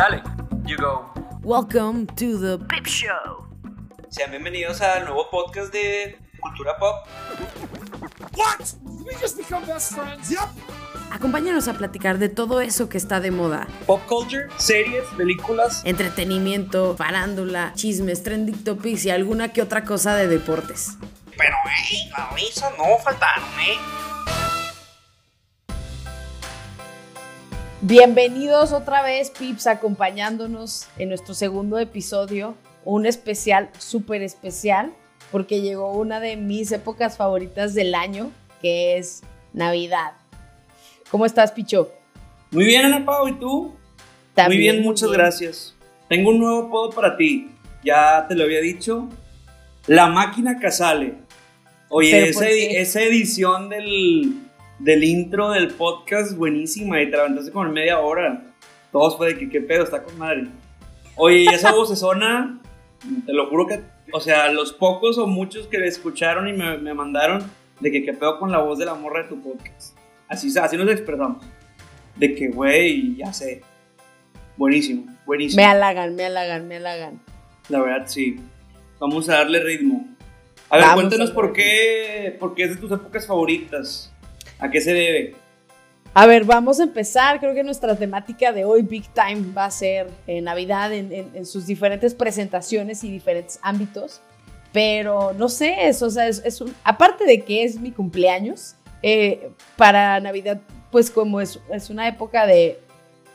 Dale, you go. Welcome to the Pip Show. Sean bienvenidos al nuevo podcast de Cultura Pop. What? We just become best friends? Yep. Acompáñanos a platicar de todo eso que está de moda. Pop culture, series, películas. Entretenimiento, farándula, chismes, trending topics y alguna que otra cosa de deportes. Pero, hey, la risa no faltaron, ¿eh? Bienvenidos otra vez, Pips, acompañándonos en nuestro segundo episodio. Un especial, súper especial, porque llegó una de mis épocas favoritas del año, que es Navidad. ¿Cómo estás, Picho? Muy bien, Ana Pau, ¿y tú? También muy bien, muchas gracias. Tengo un nuevo apodo para ti. Ya te lo había dicho. La máquina Casale. Oye, esa edición del, del intro del podcast buenísima y te levantaste como en media hora. Todos fue de que qué pedo, está con madre. Oye, y esa voz zona, te lo juro que, o sea, los pocos o muchos que me escucharon y me, me mandaron de que qué pedo con la voz de la morra de tu podcast. Así, así nos expresamos. De que, güey, ya sé. Buenísimo, buenísimo. Me halagan, me halagan, me halagan. La verdad, sí. Vamos a darle ritmo. A ver, Vamos cuéntanos a por qué, por qué es de tus épocas favoritas. ¿A qué se debe? A ver, vamos a empezar. Creo que nuestra temática de hoy, Big Time, va a ser eh, Navidad en, en- en sus diferentes presentaciones y diferentes ámbitos. Pero no sé, es, o sea, es, un- aparte de que es mi cumpleaños, eh, para Navidad, pues como es, es una época de,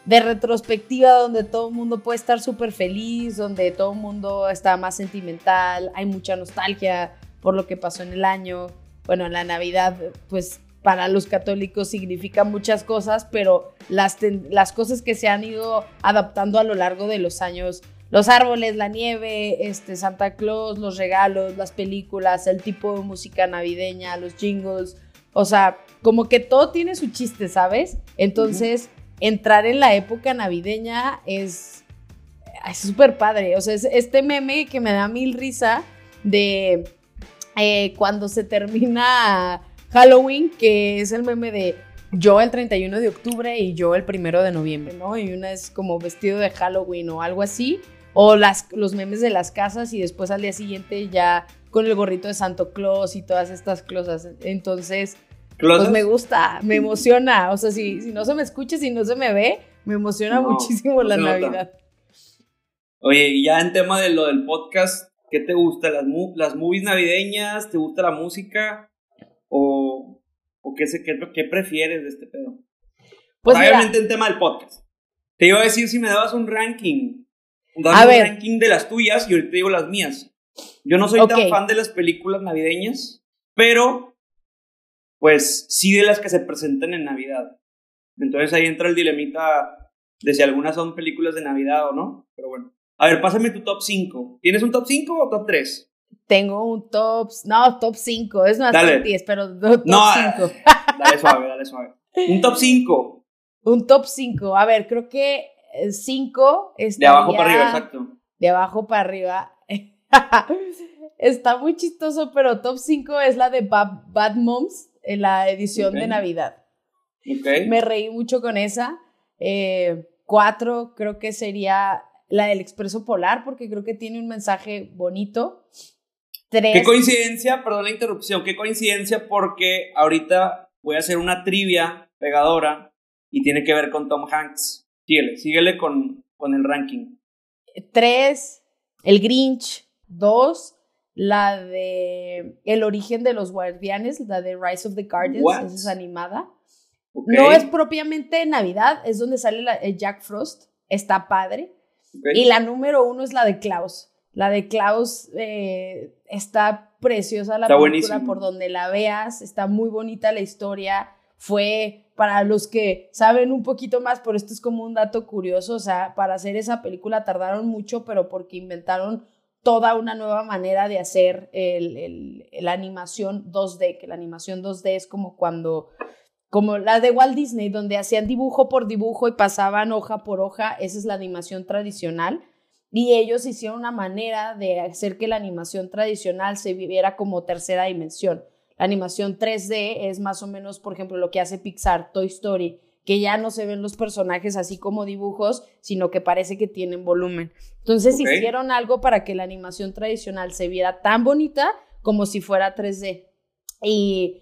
de retrospectiva donde todo el mundo puede estar súper feliz, donde todo el mundo está más sentimental, hay mucha nostalgia por lo que pasó en el año. Bueno, la Navidad, pues para los católicos significa muchas cosas, pero las, las cosas que se han ido adaptando a lo largo de los años, los árboles, la nieve, este, Santa Claus, los regalos, las películas, el tipo de música navideña, los jingles, o sea, como que todo tiene su chiste, ¿sabes? Entonces, entrar en la época navideña es es súper padre. O sea, es este meme que me da mil risa de eh, cuando se termina Halloween, que es el meme de yo el 31 de octubre y yo el 1 de noviembre, ¿no? Y una es como vestido de Halloween o algo así. O las, los memes de las casas y después al día siguiente ya con el gorrito de Santo Claus y todas estas cosas. Entonces, pues me gusta, me emociona. O sea, si, si no se me escucha, si no se me ve, me emociona No, muchísimo la nota. Navidad. Oye, y ya en tema de lo del podcast, ¿qué te gusta? ¿Las, las movies navideñas? ¿Te gusta la música? ¿O, o qué, se, qué, qué prefieres de este pedo? Pues Obviamente en tema del podcast. Te iba a decir si me dabas un ranking. Dame A un ver. ranking de las tuyas y ahorita digo las mías. Yo no soy Ok. tan fan de las películas navideñas, pero pues sí de las que se presentan en Navidad. Entonces ahí entra el dilemita de si algunas son películas de Navidad o no. Pero bueno. A ver, pásame tu top 5. ¿Tienes un top 5 o top 3? Tengo un top, no, top 5, es más top 10, pero no, top No, 5. Dale suave, dale suave. Un top 5. Un top 5. A ver, creo que 5 De abajo para arriba, exacto. De abajo para arriba. Está muy chistoso, pero top 5 es la de Bad, Bad Moms, en la edición Ok. de Navidad. Ok. Me reí mucho con esa. Eh, cuatro, creo que sería la del Expreso Polar, porque creo que tiene un mensaje bonito. Tres. Qué coincidencia, perdón la interrupción, qué coincidencia porque ahorita voy a hacer una trivia pegadora y tiene que ver con Tom Hanks. Síguele, síguele con, con el ranking. Tres, El Grinch. Dos, la de El origen de los guardianes, la de Rise of the Guardians, What? esa es animada. Ok, No es propiamente Navidad, es donde sale la- el Jack Frost, está padre. ok. Y la número uno es la de Klaus. La de Klaus eh, está preciosa la Está película buenísimo. por donde la veas, está muy bonita la historia. Fue para los que saben un poquito más, pero esto es como un dato curioso, o sea, para hacer esa película tardaron mucho, pero porque inventaron toda una nueva manera de hacer el, el- la animación 2D, que la animación 2D es como cuando como la de Walt Disney, donde hacían dibujo por dibujo y pasaban hoja por hoja, esa es la animación tradicional. Y ellos hicieron una manera de hacer que la animación tradicional se viviera como tercera dimensión. La animación 3D es más o menos, por ejemplo, lo que hace Pixar, Toy Story, que ya no se ven los personajes así como dibujos, sino que parece que tienen volumen. Entonces hicieron algo para que la animación tradicional se viera tan bonita como si fuera 3D. Y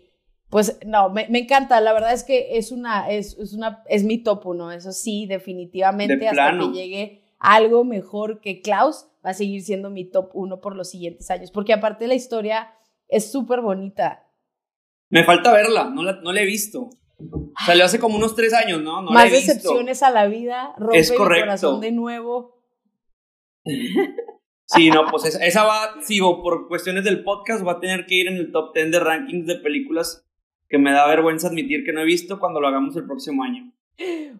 pues no, me, me encanta, la verdad es que es una, es, es una, es mi top uno, eso sí, definitivamente, De hasta plano. que llegue algo mejor que Klaus, va a seguir siendo mi top uno por los siguientes años, porque aparte la historia es súper bonita. Me falta verla, no la, no la he visto. Salió hace como unos tres años, ¿no? No la Más visto. decepciones a la vida, rompe Es mi correcto. corazón de nuevo. Sí, no, pues esa, esa va, sigo, por cuestiones del podcast, va a tener que ir en el top 10 de rankings de películas que me da vergüenza admitir que no he visto cuando lo hagamos el próximo año.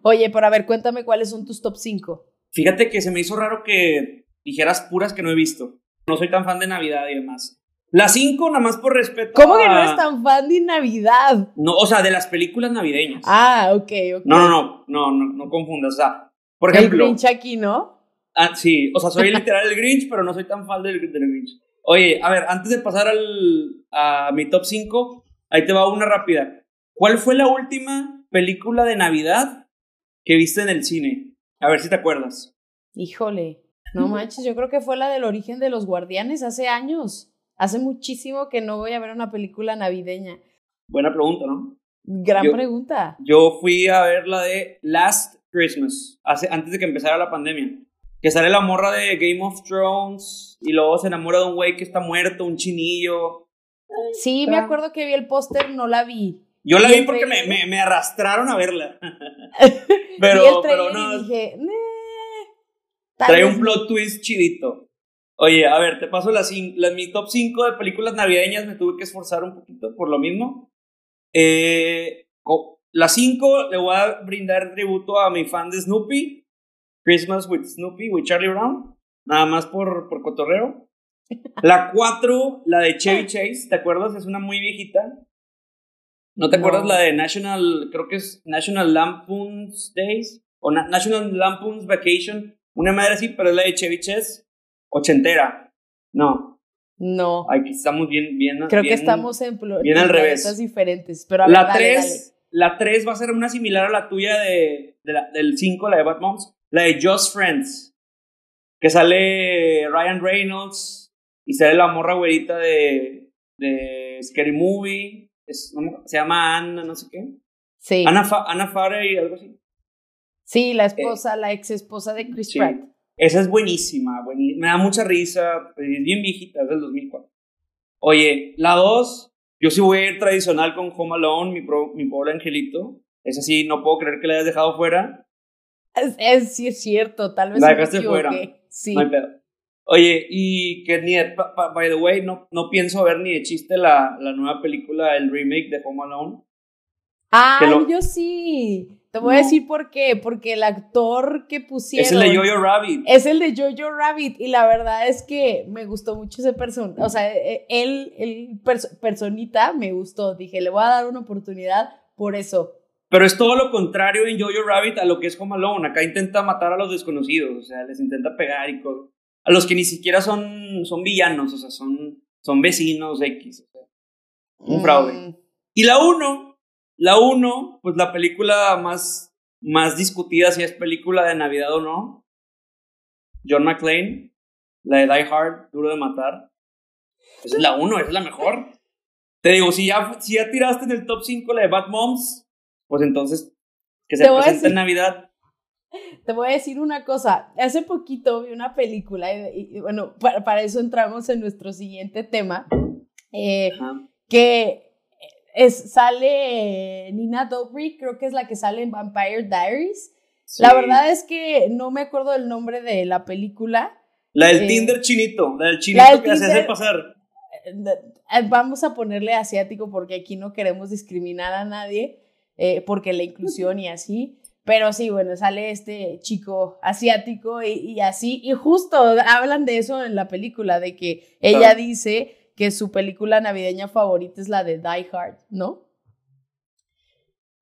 Oye, pero a ver, cuéntame cuáles son tus top 5. Fíjate que se me hizo raro que dijeras puras que no he visto. No soy tan fan de Navidad y demás. La 5, nada más por respeto. ¿Cómo que no eres tan fan de Navidad? No, o sea, de las películas navideñas. Ah, ok, ok. No, no, no, no, no, no confundas. O sea, por El ejemplo. Grinch aquí, ¿no? Ah, sí, o sea, soy literal el Grinch, pero no soy tan fan del, del Grinch. Oye, a ver, antes de pasar al, a mi top 5, ahí te va una rápida. ¿Cuál fue la última película de Navidad que viste en el cine? A ver si te acuerdas. Híjole, no manches, yo creo que fue la del origen de los guardianes hace años. Hace muchísimo que no voy a ver una película navideña. Buena pregunta, ¿no? Gran Yo- pregunta. Yo fui a ver la de Last Christmas, hace, antes de que empezara la pandemia. Que sale la morra de Game of Thrones y luego se enamora de un güey que está muerto, un chinillo. Sí, me acuerdo que vi el póster, no la vi. Yo la vi porque me, me, me arrastraron a verla. pero, pero no, y dije, "Nah, tal trae un plot twist chidito. Oye, a ver, te paso las, las mi top 5 de películas navideñas. Me tuve que esforzar un poquito por lo mismo. Eh, co- la 5 le voy a brindar tributo a mi fan de Snoopy. Christmas with Snoopy, with Charlie Brown. Nada más por, por cotorreo. La 4, la de Chevy Chase. ¿Te acuerdas? Es una muy viejita. ¿No te No. acuerdas la de National, creo que es National Lampoon's Days? O Na- National Lampoon's Vacation. Una madre así, pero es la de Chevy Chase. Ochentera. No, No, aquí estamos bien, bien. creo que estamos en, bien al revés. diferentes. Pero a La dale, 3, la 3 va a ser una similar a la tuya de, de la- del 5, la de Bad Moms. La de Just Friends. Que sale Ryan Reynolds y sale la morra güerita de, de Scary Movie. Es- no se llama Anna, no sé qué. Sí. Ana, Fa- Ana Farey, algo así. Sí, la esposa, la ex esposa de Chris Sí. Pratt. Esa es buenísima, buení- me da mucha risa, es bien viejita, es del 2004. Oye, la 2, yo sí voy a ir tradicional con Home Alone, mi, pro- mi pobre angelito. Esa sí, no puedo creer que la hayas dejado fuera. Es, es- sí es cierto, tal vez La dejaste fuera. Sí. No hay pedo. Oye, y que ni de, by the way, no, no pienso ver ni de chiste la, la nueva película, el remake de Home Alone. Ah, lo- yo sí. Te voy a decir por qué. Porque el actor que pusieron Es el de Jojo Rabbit. es el de Jojo Rabbit. Y la verdad es que me gustó mucho ese persona. O sea, eh, él, el perso- personita, me gustó. Dije, le voy a dar una oportunidad por eso. Pero es todo lo contrario en Jojo Rabbit a lo que es Home Alone. Acá intenta matar a los desconocidos, o sea, les intenta pegar y cosas. A los que ni siquiera son, son villanos, o sea, son, son vecinos X. o sea, un fraude. Mm, Y la 1, la 1, pues la película más, más discutida si es película de Navidad o no. John McClane, la de Die Hard, Duro de Matar. Esa es la 1, esa es la mejor. Te digo, si ya, si ya tiraste en el top 5 la de Bad Moms, pues entonces que se presente en Navidad. Te voy a decir una cosa. Hace poquito vi una película y, y, bueno, para, para eso entramos en nuestro siguiente tema. Eh, que es, sale Nina Dobrev, creo que es la que sale en Vampire Diaries. La verdad es que no me acuerdo del nombre de la película. La del eh, Tinder chinito, la del chinito la del que se hace Tinder- pasar. Eh, Vamos a ponerle asiático porque aquí no queremos discriminar a nadie, eh, porque la inclusión y así. Pero sí, bueno, sale este chico asiático y, y así. Y justo hablan de eso en la película, de que ella dice que su película navideña favorita es la de Die Hard, ¿no?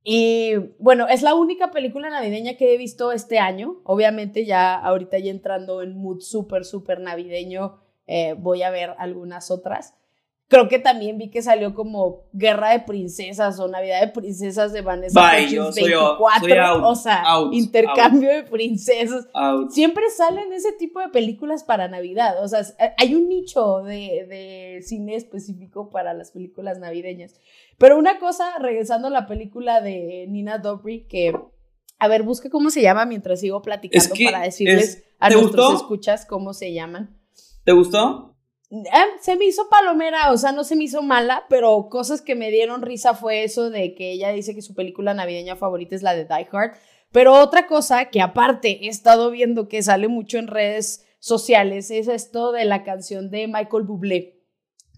Y bueno, es la única película navideña que he visto este año. Obviamente ya ahorita ya entrando en mood súper, súper navideño, eh, voy a ver algunas otras. Creo que también vi que salió como Guerra de Princesas o Navidad de Princesas de Vanessa Bye, yo soy out, 24. soy out, o sea, out, intercambio de princesas. Out. Siempre salen ese tipo de películas para Navidad. O sea, eh, hay un nicho de, de cine específico para las películas navideñas. Pero una cosa, regresando a la película de Nina Dobry, que, a ver, busca cómo se llama mientras sigo platicando Es que para decirles es- a ¿te nuestros gustó? escuchas cómo se llaman. ¿Te gustó? Eh, se me hizo palomera, o sea, no se me hizo mala, pero cosas que me dieron risa fue eso de que ella dice que su película navideña favorita es la de Die Hard. Pero otra cosa que aparte he estado viendo que sale mucho en redes sociales es esto de la canción de Michael Bublé,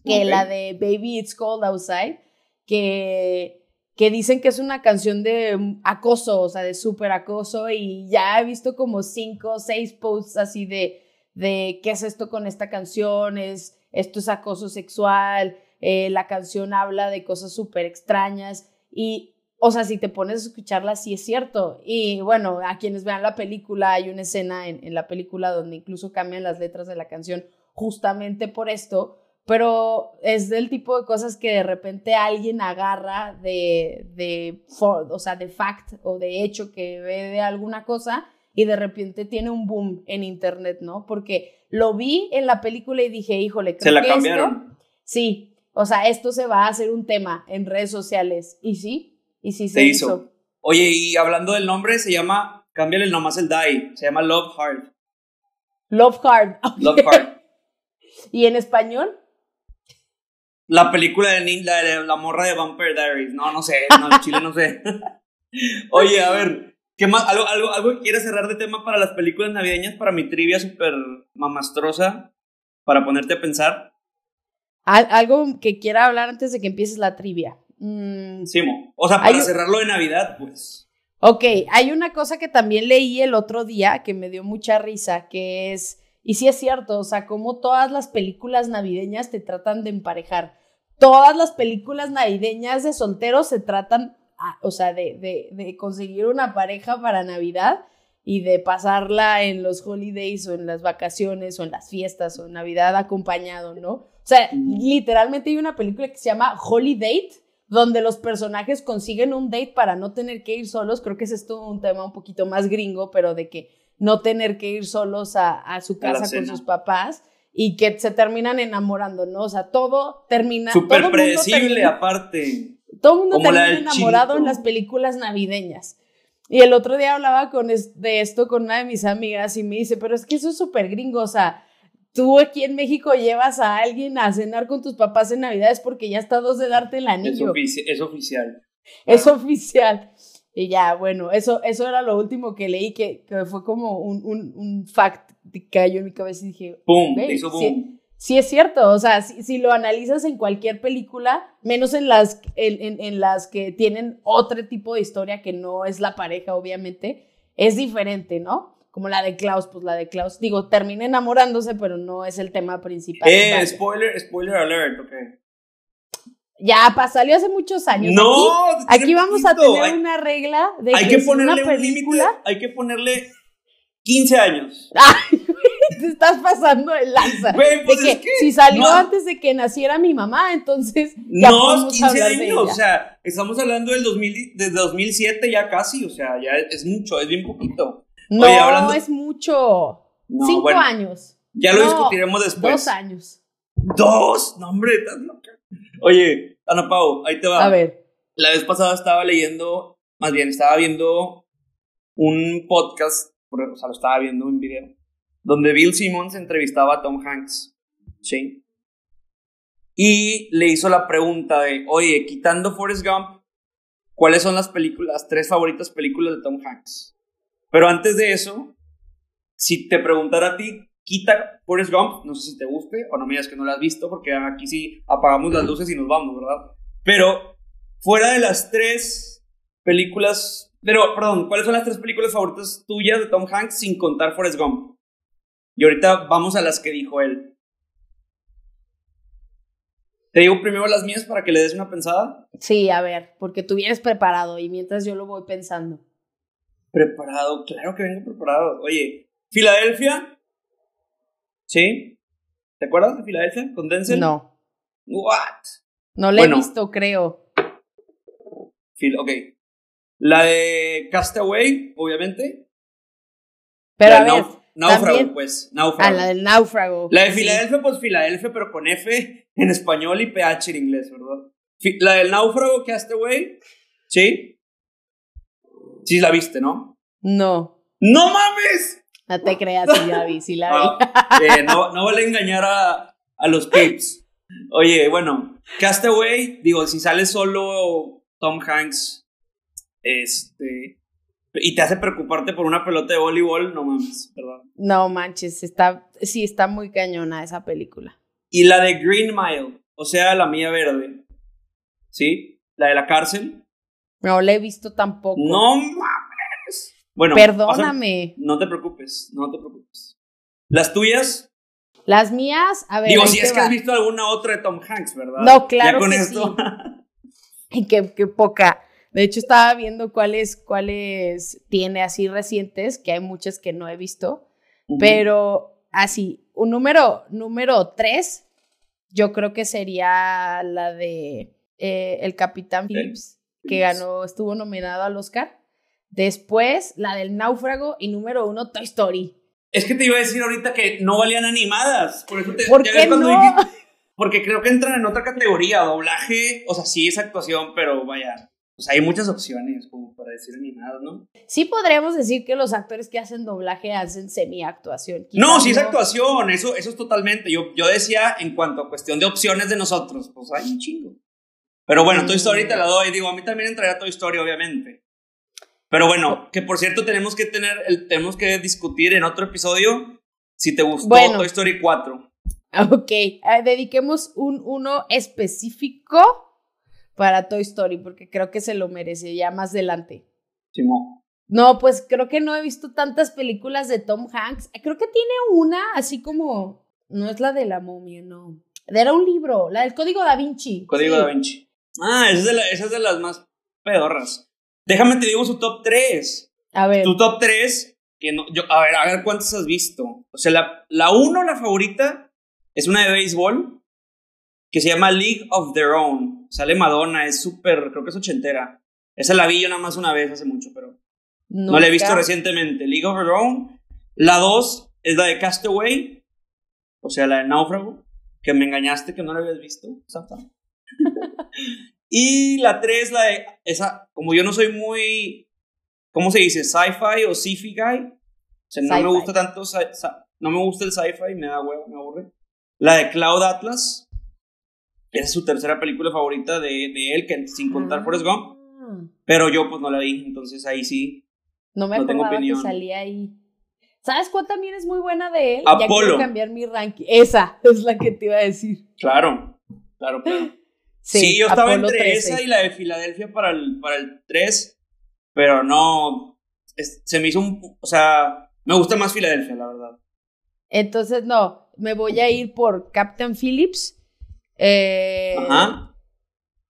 que Ok. la de Baby It's Cold Outside, que, que dicen que es una canción de acoso, o sea, de súper acoso, y ya he visto como cinco o seis posts así de, de qué es esto con esta canción, es, esto es acoso sexual, eh, la canción habla de cosas súper extrañas, y, o sea, si te pones a escucharla, sí es cierto. Y bueno, a quienes vean la película, hay una escena en, en la película donde incluso cambian las letras de la canción justamente por esto, pero es del tipo de cosas que de repente alguien agarra de, de, for- o sea, de fact o de hecho que ve de alguna cosa y de repente tiene un boom en internet, ¿no? Porque lo vi en la película y dije, híjole, creo Se la que esto- cambiaron. sí, o sea, esto se va a hacer un tema en redes sociales. Y sí, y sí se, Se hizo. hizo. Oye, y hablando del nombre, se llama, cámbiale nomás el die, se llama Love Hard. Love Hard. Love Hard. ¿Y en español? La película de, Nin- la, de la morra de Vampire Diaries. No, no sé, no, en Chile no sé. Oye, a ver, ¿qué más? ¿Algo, algo, algo que quieras cerrar de tema para las películas navideñas? Para mi trivia súper mamastrosa, para ponerte a pensar. Al- algo que quiera hablar antes de que empieces la trivia. Mm, Simo. O sea, para Hay- cerrarlo de Navidad, pues. Ok, hay una cosa que también leí el otro día que me dio mucha risa, que es, y sí es cierto, o sea, como todas las películas navideñas te tratan de emparejar. Todas las películas navideñas de solteros se tratan, o sea, de, de, de conseguir una pareja para Navidad y de pasarla en los holidays o en las vacaciones o en las fiestas o en Navidad acompañado, ¿no? O sea, literalmente hay una película que se llama Holiday, donde los personajes consiguen un date para no tener que ir solos. Creo que ese es todo un tema un poquito más gringo, pero de que no tener que ir solos a, a su A casa con sus papás y que se terminan enamorando, ¿no? O sea, todo termina. Súper predecible, termina- aparte. Todo el mundo Como termina enamorado en las películas navideñas. Y el otro día hablaba con es- de esto con una de mis amigas y me dice, pero es que eso es súper gringo, o sea, tú aquí en México llevas a alguien a cenar con tus papás en Navidades porque ya está dos de darte el Es, anillo. ofici- es oficial. Es oficial. Y ya, bueno, eso, eso era lo último que leí, que, que fue como un, un, un fact que cayó en mi cabeza y dije, ¡Pum! Te hizo boom. Sí es cierto, o sea, si, si lo analizas en cualquier película, menos en las, en, en- en las que tienen otro tipo de historia que no es la pareja, obviamente, es diferente, ¿no? Como la de Klaus, pues la de Klaus, digo, termina enamorándose, pero no es el tema principal. Eh, spoiler, spoiler alert, ok. Ya, pa, salió hace muchos años. No, Aquí, aquí vamos a tener Hay- una regla de Hay que, que ponerle una un película, hay que ponerle 15 años. Ay, te estás pasando de lanza. Güey, pues de es que que si salió no- antes de que naciera mi mamá, entonces ya No, podemos 15 hablar de años, o sea, estamos hablando del 2000, desde 2007 ya casi, o sea, ya es mucho, es bien poquito. no, oye, hablando- es mucho. No, Cinco bueno, años. Ya lo No, discutiremos después. Dos años. Dos, no hombre, estás loca. Oye, Ana Pau, ahí te va. A ver. La vez pasada estaba leyendo, más bien, estaba viendo un podcast, o sea, lo estaba viendo en video, donde Bill Simmons entrevistaba a Tom Hanks, ¿sí? Y le hizo la pregunta de, oye, quitando Forrest Gump, ¿cuáles son las películas, las tres favoritas películas de Tom Hanks? Pero antes de eso, si te preguntara a ti, quita Forrest Gump, no sé si te guste o no me digas que no la has visto, porque aquí sí apagamos las luces y nos vamos, ¿verdad? Pero fuera de las tres películas, pero perdón, ¿cuáles son las tres películas favoritas tuyas de Tom Hanks sin contar Forrest Gump? Y ahorita vamos a las que dijo él. Te digo primero las mías para que le des una pensada. Sí, a ver, porque tú vienes preparado y mientras yo lo voy pensando. Preparado, claro que vengo preparado. Oye, Filadelfia. ¿Sí? ¿Te acuerdas de Filadelfia con Denzel? No. What? No la Bueno. he visto, creo. Ok. La de Castaway, obviamente. Pero a ver, Náufrago, también- pues. a Náufrago. la del náufrago. La de Sí. Filadelfia, pues Filadelfia, pero con F en español y PH en inglés, ¿verdad? La del náufrago, Castaway, ¿sí? Sí la viste, ¿no? No, ¡No mames! no te creas, sí la vi, sí la vi. Ah, eh, no, no vale engañar a, a los pips. Oye, bueno, Castaway, digo, si sale solo Tom Hanks, este, y te hace preocuparte por una pelota de voleibol, no mames, ¿verdad? No manches, está, sí, está muy cañona esa película. Y la de Green Mile, o sea, la mía verde, ¿sí? La de la cárcel. No la he visto tampoco. No mames. Bueno, pasa- Perdóname. no te preocupes, no te preocupes. Las tuyas, Las mías, a ver. digo, si es que has visto alguna otra de Tom Hanks, ¿verdad? No, claro Ya con que esto. Y qué, qué poca. De hecho, estaba viendo cuáles, cuáles tiene así recientes, que hay muchas que no he visto. Pero así, un número, número tres, yo creo que sería la de eh, el Capitán Phillips, que ganó, estuvo nominado al Oscar. Después, la del náufrago y número uno, Toy Story. Es que te iba a decir ahorita que no valían animadas. Por, eso te, ¿Por qué no? porque creo que entran en otra categoría, doblaje. O sea, sí es actuación, pero vaya. Pues hay muchas opciones como para decir animadas, ¿no? Sí podríamos decir que los actores que hacen doblaje hacen semi-actuación. No, sí es actuación, eso, eso es totalmente. Yo, yo decía en cuanto a cuestión de opciones de nosotros, pues hay un chingo. Pero bueno, Toy Story te la doy. Digo, a mí también entraría Toy Story, obviamente. Pero bueno, que por cierto tenemos que tener, el, tenemos que discutir en otro episodio si te gustó Bueno. Toy Story 4. Ok, eh, dediquemos un uno específico para Toy Story, porque creo que se lo merece ya más adelante. Simón. No, pues creo que no he visto tantas películas de Tom Hanks. Creo que tiene una así como. No es la de la momia, no. Era un libro, la del Código Da Vinci. Código Sí. Da Vinci. Ah, esa es, de la- esa es de las más pedorras. Déjame te digo su top 3. A ver, Tu top 3, que no, yo, a ver, a ver cuántas has visto. O sea, la, la uno, la favorita, es una de béisbol que se llama League of Their Own. Sale Madonna, es súper, creo que es ochentera. Esa la vi yo nada más una vez hace mucho, pero no la he visto recientemente. League of Their Own. La 2 es la de Castaway, o sea, la de Náufrago, que me engañaste que no la habías visto. Y la 3, la de esa, como yo no soy muy, ¿cómo se dice? Sci-fi o sci-fi guy. O sea, no me gusta tanto, no me gusta el sci-fi, me da huevo, me aburre. La de Cloud Atlas, esa es su tercera película favorita de, de él, que sin contar Ah. Forrest Gump. Pero yo pues no la vi, entonces ahí sí. No me No tengo acordaba que opinión. salía ahí. ¿Sabes cuál también es muy buena de él? Ya Apolo. quiero cambiar mi ranking. Esa es la que te iba a decir. Claro, claro, claro. Sí, Sí, yo estaba Apolo entre 13. esa y la de Filadelfia para el, para el 3, pero no, es- se me hizo un, o sea, me gusta más Filadelfia, la verdad. Entonces, no, me voy a ir por Captain Phillips. Eh, Ajá.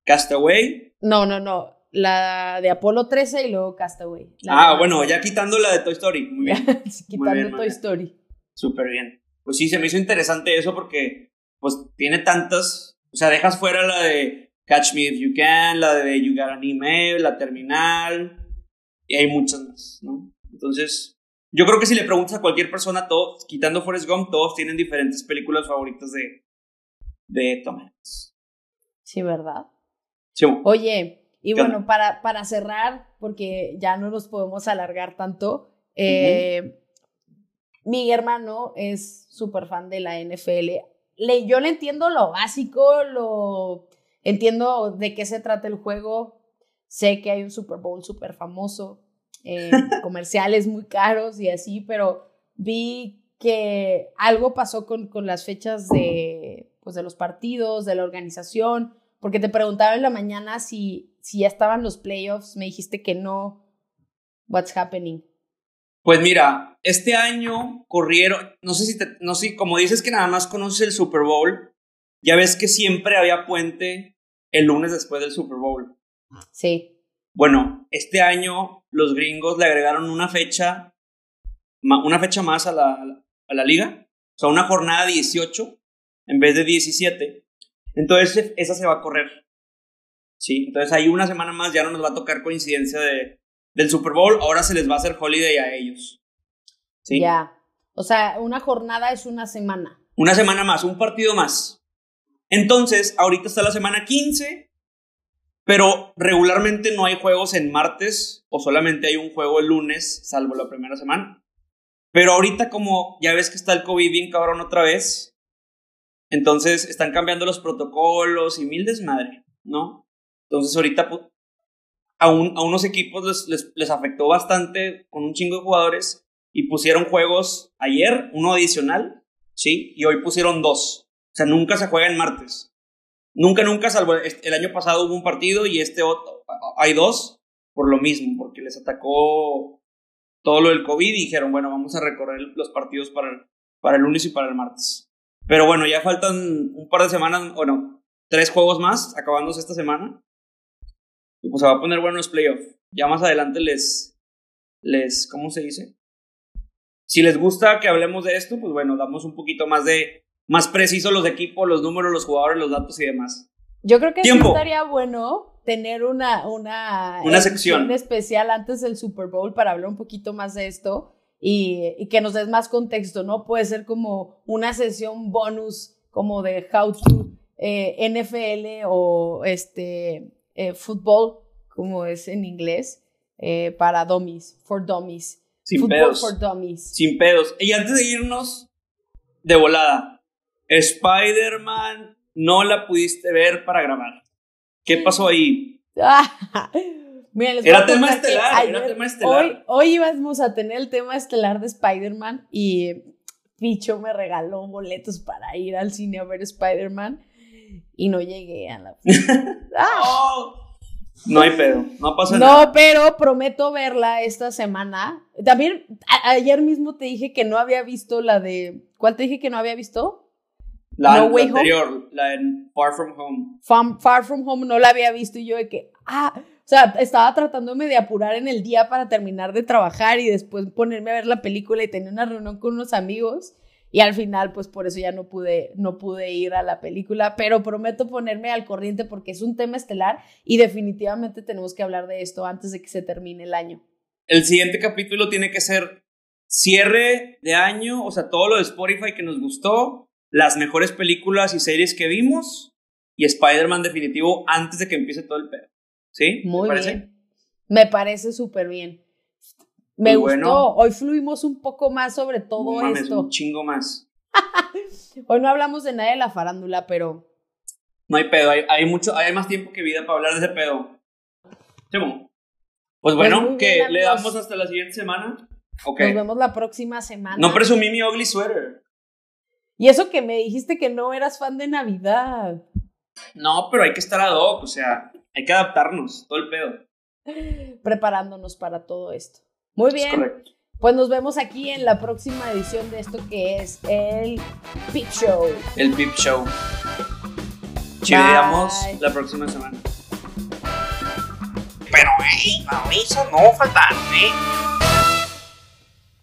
Castaway. No, no, no. La de Apolo 13 y luego Castaway. Ah, de- bueno, ya quitando la de Toy Story. Muy bien. Quitando bien, Toy. Story. Súper bien. Pues sí, se me hizo interesante eso porque, pues, tiene tantas, o sea, dejas fuera la de Catch Me If You Can, la de You Got an Email, la Terminal, y hay muchas más, ¿no? Entonces, yo creo que si le preguntas a cualquier persona, todos, quitando Forrest Gump, todos tienen diferentes películas favoritas de, de Tom Hanks. Sí, ¿verdad? Sí, Oye, y bueno, para, para cerrar, porque ya no nos podemos alargar tanto, eh, mi hermano es súper fan de la NFL. Le, yo le entiendo lo básico, lo entiendo de qué se trata el juego. Sé que hay un Super Bowl súper famoso, eh, comerciales muy caros y así, pero vi que algo pasó con, con las fechas de, pues, de los partidos, de la organización, porque te preguntaba en la mañana si, si ya estaban los playoffs, me dijiste que no. What's happening? Pues mira, este año corrieron, no sé si, te- no sé, como dices que nada más conoces el Super Bowl, ya ves que siempre había puente el lunes después del Super Bowl. Sí. Bueno, este año los gringos le agregaron una fecha, una fecha más a la, a la liga, o sea, una jornada 18 en vez de 17. Entonces esa se va a correr. Sí, entonces ahí una semana más ya no nos va a tocar coincidencia de, del Super Bowl, ahora se les va a hacer holiday a ellos. Sí. Ya. O sea, una jornada es una semana. Una semana más, un partido más. Entonces, ahorita está la semana 15, pero regularmente no hay juegos en martes o solamente hay un juego el lunes, salvo la primera semana. Pero ahorita como ya ves que está el COVID bien cabrón otra vez, entonces están cambiando los protocolos y mil desmadre, ¿no? Entonces ahorita pu- a, a unos equipos les, les, les afectó bastante con un chingo de jugadores y pusieron juegos ayer, uno adicional, ¿sí? Y hoy pusieron dos. O sea, nunca se juega en martes. Nunca, nunca, salvo el año pasado hubo un partido y este otro, hay dos por lo mismo, porque les atacó todo lo del COVID y dijeron, bueno, vamos a recorrer los partidos para el, para el lunes y para el martes. Pero bueno, ya faltan un par de semanas, bueno, tres juegos más, acabándose esta semana. Y pues se va a poner bueno los playoffs. Ya más adelante les, les, ¿cómo se dice? Si les gusta que hablemos de esto, pues bueno, damos un poquito más de, más preciso los equipos, los números, los jugadores, los datos y demás. Yo creo que sí estaría bueno tener una, una, Una sección. especial antes del Super Bowl para hablar un poquito más de esto y, y que nos des más contexto, ¿no? Puede ser como una sesión bonus como de How to eh, NFL o este eh, fútbol, como es en inglés, eh, para dummies, for dummies. Sin Football pedos. for dummies. Sin pedos. Y antes de irnos, de volada, Spider-Man no la pudiste ver para grabar. ¿Qué pasó ahí? Miren, les Era tema estelar, era tema estelar. Hoy, hoy íbamos a tener el tema estelar de Spider-Man y Picho me regaló boletos para ir al cine a ver Spider-Man y no llegué a la... Ah, Oh, no hay pedo, no pasa nada. no, pero prometo verla esta semana. También ayer mismo te dije que no había visto la de... ¿Cuál te dije que no había visto? La, No la Way Home. anterior, la en Far From Home. Far, Far From Home no la había visto y yo de que, ah, o sea, estaba tratándome de apurar en el día para terminar de trabajar y después ponerme a ver la película y tener una reunión con unos amigos y al final pues por eso ya no pude, no pude ir a la película, pero prometo ponerme al corriente porque es un tema estelar y definitivamente tenemos que hablar de esto antes de que se termine el año. El siguiente capítulo tiene que ser cierre de año, o sea, todo lo de Spotify que nos gustó, las mejores películas y series que vimos y Spider-Man definitivo antes de que empiece todo el pedo. ¿Sí? ¿Te Muy parece? bien. Me parece súper bien. Me gustó. bueno. Hoy fluimos un poco más sobre todo mames, esto. un chingo más. Hoy no hablamos de nada de la farándula, pero No hay pedo, hay, hay mucho, hay más tiempo que vida para hablar de ese pedo. Simón. Pues bueno, muy que bien, le damos hasta la siguiente semana. Ok. nos vemos la próxima semana. No presumí mi ugly sweater. y eso que me dijiste que no eras fan de Navidad. No, pero hay que estar ad hoc, o sea, hay que adaptarnos, todo el pedo. preparándonos para todo esto. Muy Es bien, correcto. pues nos vemos aquí en la próxima edición de esto que es el Peep Show. El Pip Show. Chiveamos la próxima semana. Pero, hey, no, eso no faltan, ¿eh?